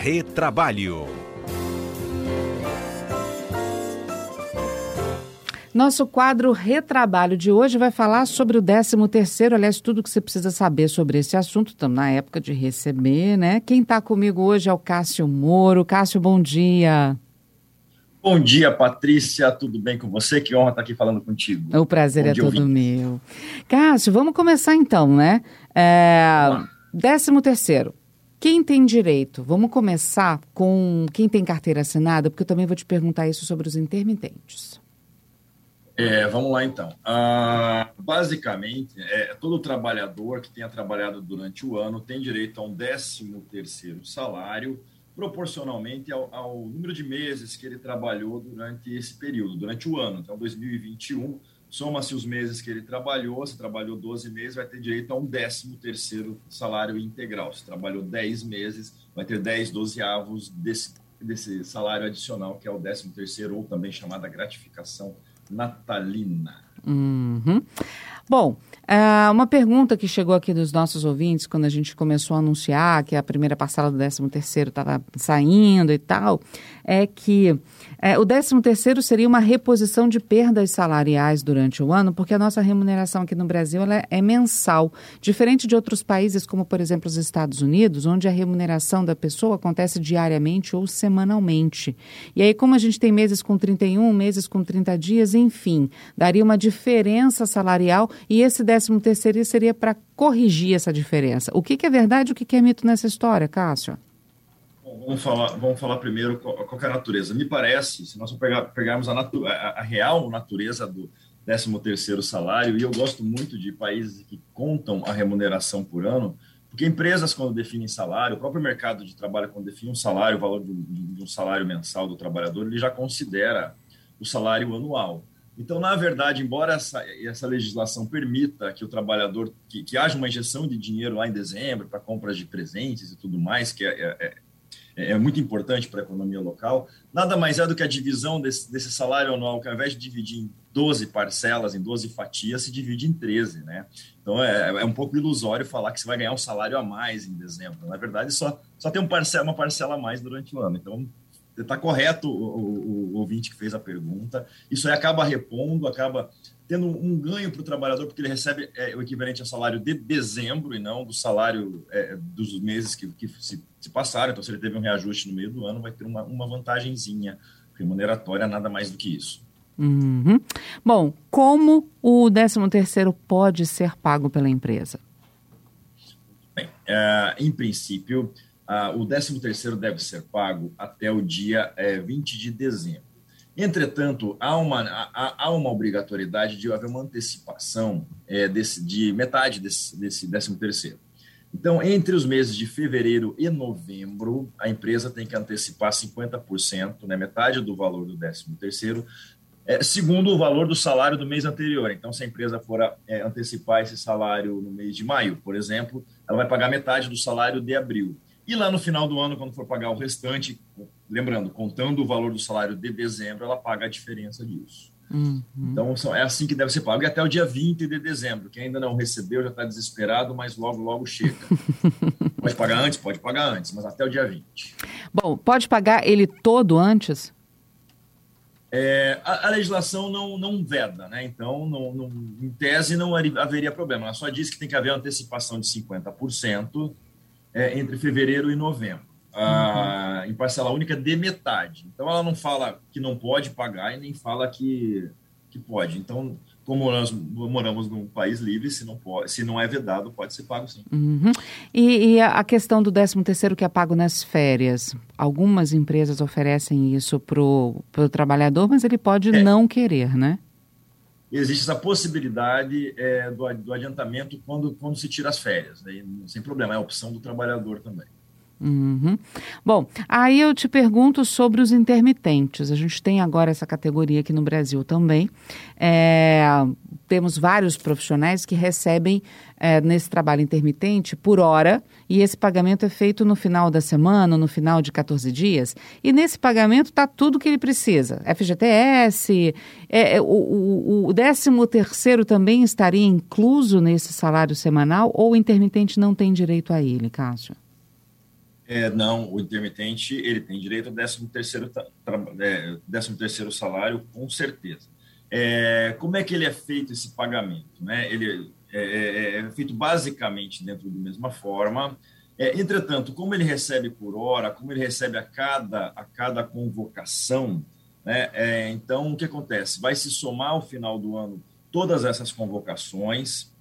Retrabalho. Nosso quadro Retrabalho de hoje vai falar sobre o 13º, aliás, tudo que você precisa saber sobre esse assunto, estamos na época de receber, né? Quem está comigo hoje é o Cássio Moro. Cássio, bom dia. Bom dia, Patrícia, tudo bem com você? Que honra estar aqui falando contigo. O prazer bom é todo meu. Cássio, vamos começar então, né? É, 13º, quem tem direito? Vamos começar com quem tem carteira assinada, porque eu também vou te perguntar isso sobre os intermitentes. É, vamos lá então. Ah, basicamente, é, todo trabalhador que tenha trabalhado durante o ano tem direito a um 13 terceiro salário proporcionalmente ao, ao, número de meses que ele trabalhou durante esse período, durante o ano. Então, 2021, soma-se os meses que ele trabalhou, se trabalhou 12 meses, vai ter direito a um 13 terceiro salário integral. Se trabalhou 10 meses, vai ter 10 dozeavos desse, desse salário adicional, que é o 13 terceiro, ou também chamada gratificação natalina. Uhum. Bom, uh, uma pergunta que chegou aqui dos nossos ouvintes quando a gente começou a anunciar que a primeira parcela do 13 terceiro estava saindo e tal, é que é, o 13 terceiro seria uma reposição de perdas salariais durante o ano, porque a nossa remuneração aqui no Brasil ela é mensal, diferente de outros países, como por exemplo os Estados Unidos, onde a remuneração da pessoa acontece diariamente ou semanalmente. E aí, como a gente tem meses com 31, meses com 30 dias, enfim, daria uma diferença salarial e esse 13 terceiro seria para corrigir essa diferença. O que, que é verdade e o que, que é mito nessa história, Cássio? vamos falar, vamos falar primeiro qual, qual é a natureza. Me parece, se nós pegar, pegarmos a, natu, a, a, real natureza do 13º salário, e eu gosto muito de países que contam a remuneração por ano, porque empresas, quando definem salário, o próprio mercado de trabalho, quando define um salário, o valor de um salário mensal do trabalhador, ele já considera o salário anual. Então, na verdade, embora essa, essa legislação permita que o trabalhador, que, que haja uma injeção de dinheiro lá em dezembro para compras de presentes e tudo mais, que é, é, é é, muito importante para a economia local. Nada mais é do que a divisão desse, desse salário anual, que ao invés de dividir em 12 parcelas, em 12 fatias, se divide em 13, né? Então é, é um pouco ilusório falar que você vai ganhar um salário a mais em dezembro. Na verdade, só, só tem um parcela, uma parcela a mais durante o ano. Então, está correto o, o, o, ouvinte que fez a pergunta. Isso aí acaba repondo, acaba tendo um ganho para o trabalhador, porque ele recebe é, o equivalente ao salário de dezembro e não do salário é, dos meses que, que se, se, passaram. Então, se ele teve um reajuste no meio do ano, vai ter uma, uma vantagenzinha remuneratória, nada mais do que isso. Uhum. Bom, como o 13º pode ser pago pela empresa? Bem, é, em princípio, o 13º deve ser pago até o dia 20 é, de dezembro. Entretanto, há uma, há, há uma obrigatoriedade de haver uma antecipação é, desse, de metade desse, desse 13 terceiro. Então, entre os meses de fevereiro e novembro, a empresa tem que antecipar 50%, né, metade do valor do 13 terceiro, é, segundo o valor do salário do mês anterior. Então, se a empresa for é, antecipar esse salário no mês de maio, por exemplo, ela vai pagar metade do salário de abril. E lá no final do ano, quando for pagar o restante, lembrando, contando o valor do salário de dezembro, ela paga a diferença disso. Uhum. Então, é assim que deve ser pago. E até o dia 20 de dezembro. Quem ainda não recebeu já está desesperado, mas logo, logo chega. pode pagar antes? Pode pagar antes, mas até o dia 20. Bom, pode pagar ele todo antes? É, a, a, legislação não, não veda, né? Então, não, não, em tese, não haveria problema. Ela só diz que tem que haver antecipação de 50% é, entre fevereiro e novembro, ah, uhum. em parcela única de metade. Então, ela não fala que não pode pagar e nem fala que, que pode. Então, como nós moramos num país livre, se não, pode, se não é vedado, pode ser pago sim. Uhum. E, e, a questão do 13 terceiro que é pago nas férias? Algumas empresas oferecem isso para o trabalhador, mas ele pode é. não querer, né? Existe essa possibilidade é, do, do, adiantamento quando, quando se tira as férias. Né? Sem problema, é a opção do trabalhador também. Uhum. Bom, aí eu te pergunto sobre os intermitentes. A gente tem agora essa categoria aqui no Brasil também. É, temos vários profissionais que recebem é, nesse trabalho intermitente por hora e esse pagamento é feito no final da semana, no final de 14 dias. E nesse pagamento está tudo que ele precisa. FGTS, é, é, o, o, o 13 terceiro também estaria incluso nesse salário semanal ou o intermitente não tem direito a ele, Cássio? É, não, o intermitente ele tem direito ao 13 terceiro, é, 13 terceiro salário, com certeza. É, como é que ele é feito esse pagamento? Né? Ele é, é, é feito basicamente dentro da mesma forma. É, entretanto, como ele recebe por hora, como ele recebe a cada, a cada convocação, né? É, então o que acontece? Vai se somar ao final do ano todas essas convocações,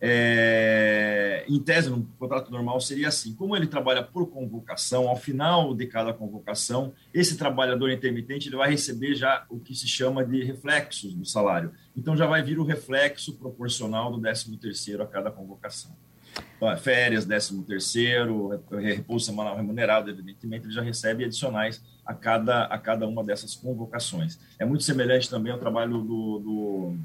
é, em tese, no contrato normal seria assim: como ele trabalha por convocação, ao final de cada convocação, esse trabalhador intermitente ele vai receber já o que se chama de reflexos do salário. Então já vai vir o reflexo proporcional do 13 terceiro a cada convocação. Então, é férias, 13 terceiro, repouso semanal remunerado, evidentemente, ele já recebe adicionais a cada, a cada uma dessas convocações. É muito semelhante também ao trabalho do, do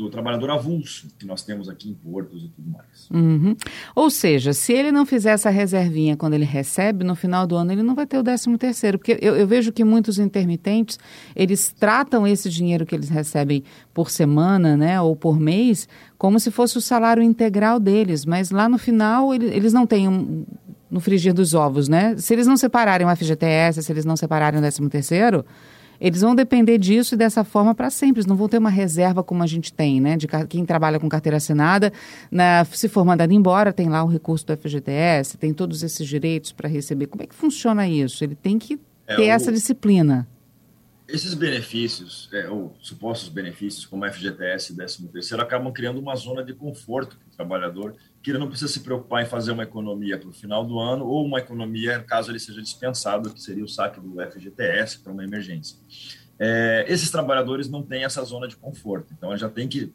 do trabalhador avulso que nós temos aqui em portos e tudo mais. Uhum. Ou seja, se ele não fizer essa reservinha quando ele recebe, no final do ano ele não vai ter o 13 terceiro, porque eu, eu, vejo que muitos intermitentes, eles tratam esse dinheiro que eles recebem por semana, né, ou por mês, como se fosse o salário integral deles, mas lá no final ele, eles não têm um, no frigir dos ovos, né? Se eles não separarem o FGTS, se eles não separarem o 13 terceiro, eles vão depender disso e dessa forma para sempre. Eles não vão ter uma reserva como a gente tem, né? De quem trabalha com carteira assinada, na, se for mandado embora, tem lá o recurso do FGTS, tem todos esses direitos para receber. Como é que funciona isso? Ele tem que é, ter o... essa disciplina. Esses benefícios, é, ou supostos benefícios, como FGTS e 13 terceiro, acabam criando uma zona de conforto para o trabalhador, que ele não precisa se preocupar em fazer uma economia para o final do ano, ou uma economia caso ele seja dispensado, que seria o saque do FGTS para uma emergência. É, esses trabalhadores não têm essa zona de conforto, então já tem que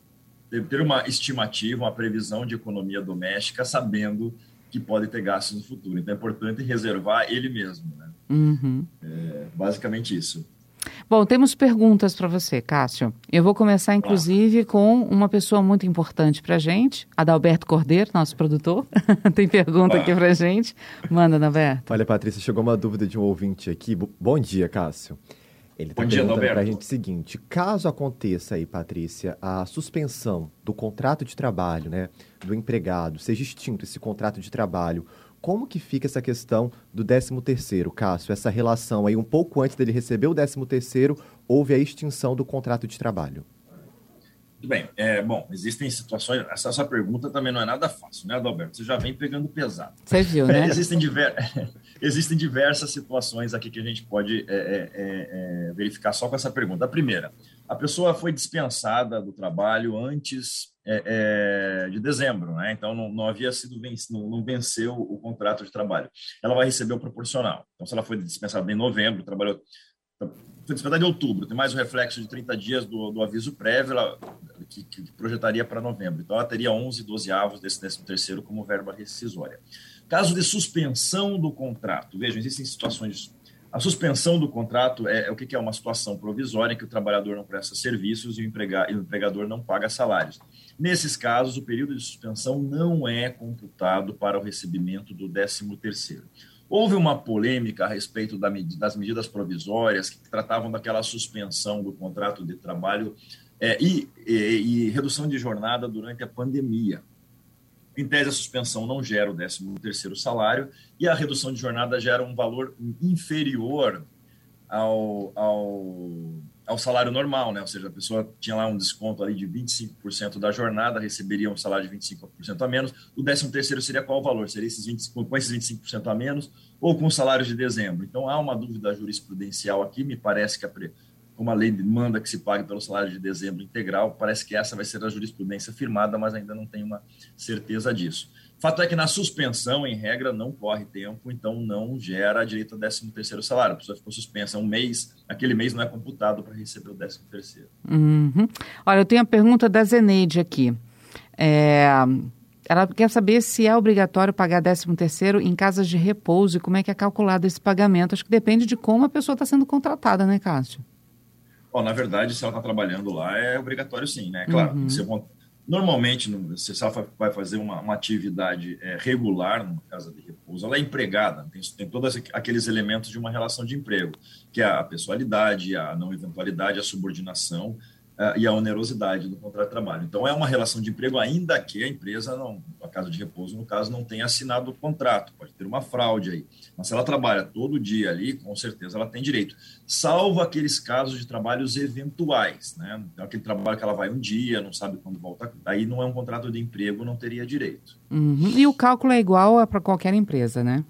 ter uma estimativa, uma previsão de economia doméstica, sabendo que pode ter gastos no futuro. Então é importante reservar ele mesmo. Né? Uhum. É, basicamente isso. Bom, temos perguntas para você, Cássio. Eu vou começar, inclusive, com uma pessoa muito importante para a gente, Adalberto Cordeiro, nosso produtor. Tem pergunta aqui para a gente. Manda, Adalberto. Olha, Patrícia, chegou uma dúvida de um ouvinte aqui. Bom dia, Cássio. Ele está perguntando para a gente o seguinte: caso aconteça aí, Patrícia, a suspensão do contrato de trabalho, né, do empregado, seja extinto esse contrato de trabalho, como que fica essa questão do 13º, Cássio? Essa relação aí, um pouco antes dele receber o 13º, houve a extinção do contrato de trabalho. Muito bem. É, bom, existem situações... Essa, essa pergunta também não é nada fácil, né, Adalberto? Você já vem pegando pesado. Você viu, né? É, existem, diver... existem diversas situações aqui que a gente pode é, é, é, é, verificar só com essa pergunta. A primeira, a pessoa foi dispensada do trabalho antes é, é, de dezembro, né? Então não, não havia sido não, não, venceu o contrato de trabalho. Ela vai receber o proporcional. Então se ela foi dispensada em novembro, trabalhou foi dispensada em outubro, tem mais o reflexo de 30 dias do, do aviso prévio ela, que, que, projetaria para novembro. Então ela teria 11 12 avos desse 13 terceiro como verba rescisória. Caso de suspensão do contrato, vejam, existem situações a suspensão do contrato é, é o que, é uma situação provisória em que o trabalhador não presta serviços e o, e o empregador não paga salários. Nesses casos, o período de suspensão não é computado para o recebimento do 13º. Houve uma polêmica a respeito da, das medidas provisórias que tratavam daquela suspensão do contrato de trabalho é, e, e, e, redução de jornada durante a pandemia. Em tese, a suspensão não gera o 13º salário e a redução de jornada gera um valor inferior ao, ao ao salário normal, né? Ou seja, a pessoa tinha lá um desconto ali de 25% da jornada, receberia um salário de 25% a menos. O 13 terceiro seria qual o valor? Seria esses 20, com esses 25% a menos ou com o salário de dezembro? Então, há uma dúvida jurisprudencial aqui, me parece que a, como a lei manda que se pague pelo salário de dezembro integral, parece que essa vai ser a jurisprudência firmada, mas ainda não tenho uma certeza disso. Fato é que na suspensão, em regra, não corre tempo, então não gera direito ao 13 terceiro salário. A pessoa ficou suspensa um mês, aquele mês não é computado para receber o 13 terceiro. Uhum. Olha, eu tenho a pergunta da Zeneide aqui. É, ela quer saber se é obrigatório pagar 13 terceiro em casas de repouso e como é que é calculado esse pagamento. Acho que depende de como a pessoa está sendo contratada, né, Cássio? Bom, na verdade, se ela está trabalhando lá, é obrigatório sim, né? Claro, uhum. ser Normalmente, se ela vai fazer uma, uma atividade é, regular numa casa de repouso, ela é empregada, tem, tem todos aqueles elementos de uma relação de emprego, que é a pessoalidade, a não eventualidade, a subordinação uh, e a onerosidade do contrato de trabalho. Então, é uma relação de emprego, ainda que a empresa não, casa de repouso, no caso, não tenha assinado o contrato, pode ter uma fraude aí. Mas se ela trabalha todo dia ali, com certeza ela tem direito, salvo aqueles casos de trabalhos eventuais, né? Então, aquele trabalho que ela vai um dia, não sabe quando volta, aí não é um contrato de emprego, não teria direito. Uhum. E o cálculo é igual para qualquer empresa, né?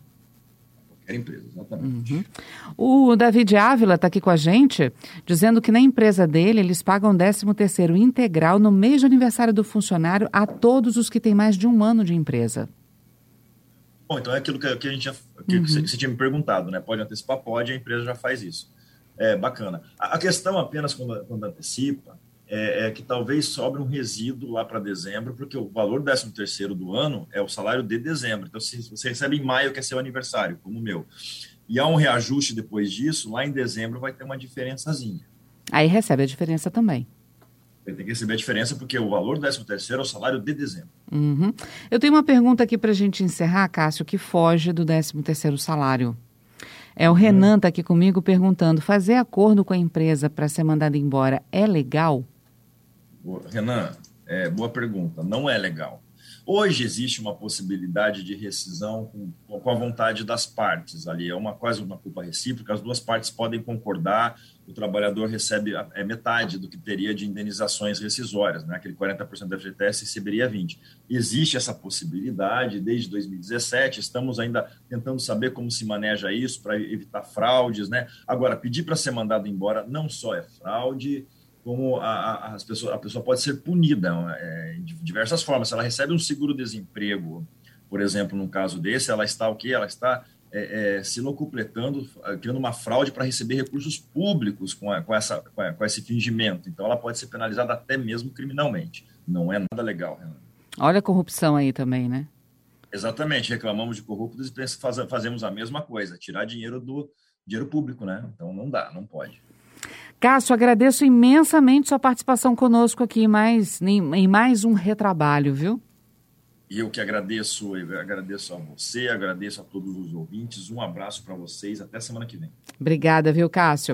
Qualquer empresa, exatamente. Uhum. O David Ávila está aqui com a gente, dizendo que na empresa dele eles pagam 13 terceiro integral no mês de aniversário do funcionário a todos os que têm mais de um ano de empresa. Bom, então é aquilo que, que a gente já, que uhum. você tinha me perguntado, né? Pode antecipar? Pode, a empresa já faz isso. É bacana. A, a questão apenas quando, quando antecipa é, é, que talvez sobre um resíduo lá para dezembro, porque o valor do 13 terceiro do ano é o salário de dezembro. Então, se você recebe em maio, que é seu aniversário, como o meu, e há um reajuste depois disso, lá em dezembro vai ter uma diferençazinha. Aí recebe a diferença também. Ele tem que receber a diferença porque o valor do 13 terceiro é o salário de dezembro. Uhum. Eu tenho uma pergunta aqui para a gente encerrar, Cássio, que foge do 13 terceiro salário. É o uhum. Renan está aqui comigo perguntando: fazer acordo com a empresa para ser mandado embora é legal? Renan, é, boa pergunta. Não é legal. Hoje existe uma possibilidade de rescisão com, com, a vontade das partes. Ali é uma quase uma culpa recíproca. As duas partes podem concordar. O trabalhador recebe é metade do que teria de indenizações rescisórias, né? Aquele 40% da FGTS receberia 20. Existe essa possibilidade desde 2017. Estamos ainda tentando saber como se maneja isso para evitar fraudes, né? Agora, pedir para ser mandado embora não só é fraude, como a, a, as pessoas, a pessoa pode ser punida é, de diversas formas. Se ela recebe um seguro-desemprego, por exemplo, num caso desse, ela está o quê? Ela está é, é, se locupletando, criando uma fraude para receber recursos públicos com, a, com, essa, com, a, com, esse fingimento. Então, ela pode ser penalizada até mesmo criminalmente. Não é nada legal, Renan. Olha a corrupção aí também, né? Exatamente. Reclamamos de corruptos e faz, fazemos a mesma coisa, tirar dinheiro do dinheiro público, né? Então, não dá, não pode. Cássio, agradeço imensamente sua participação conosco aqui em mais, em mais um retrabalho, viu? E eu que agradeço, eu agradeço a você, agradeço a todos os ouvintes. Um abraço para vocês, até semana que vem. Obrigada, viu, Cássio?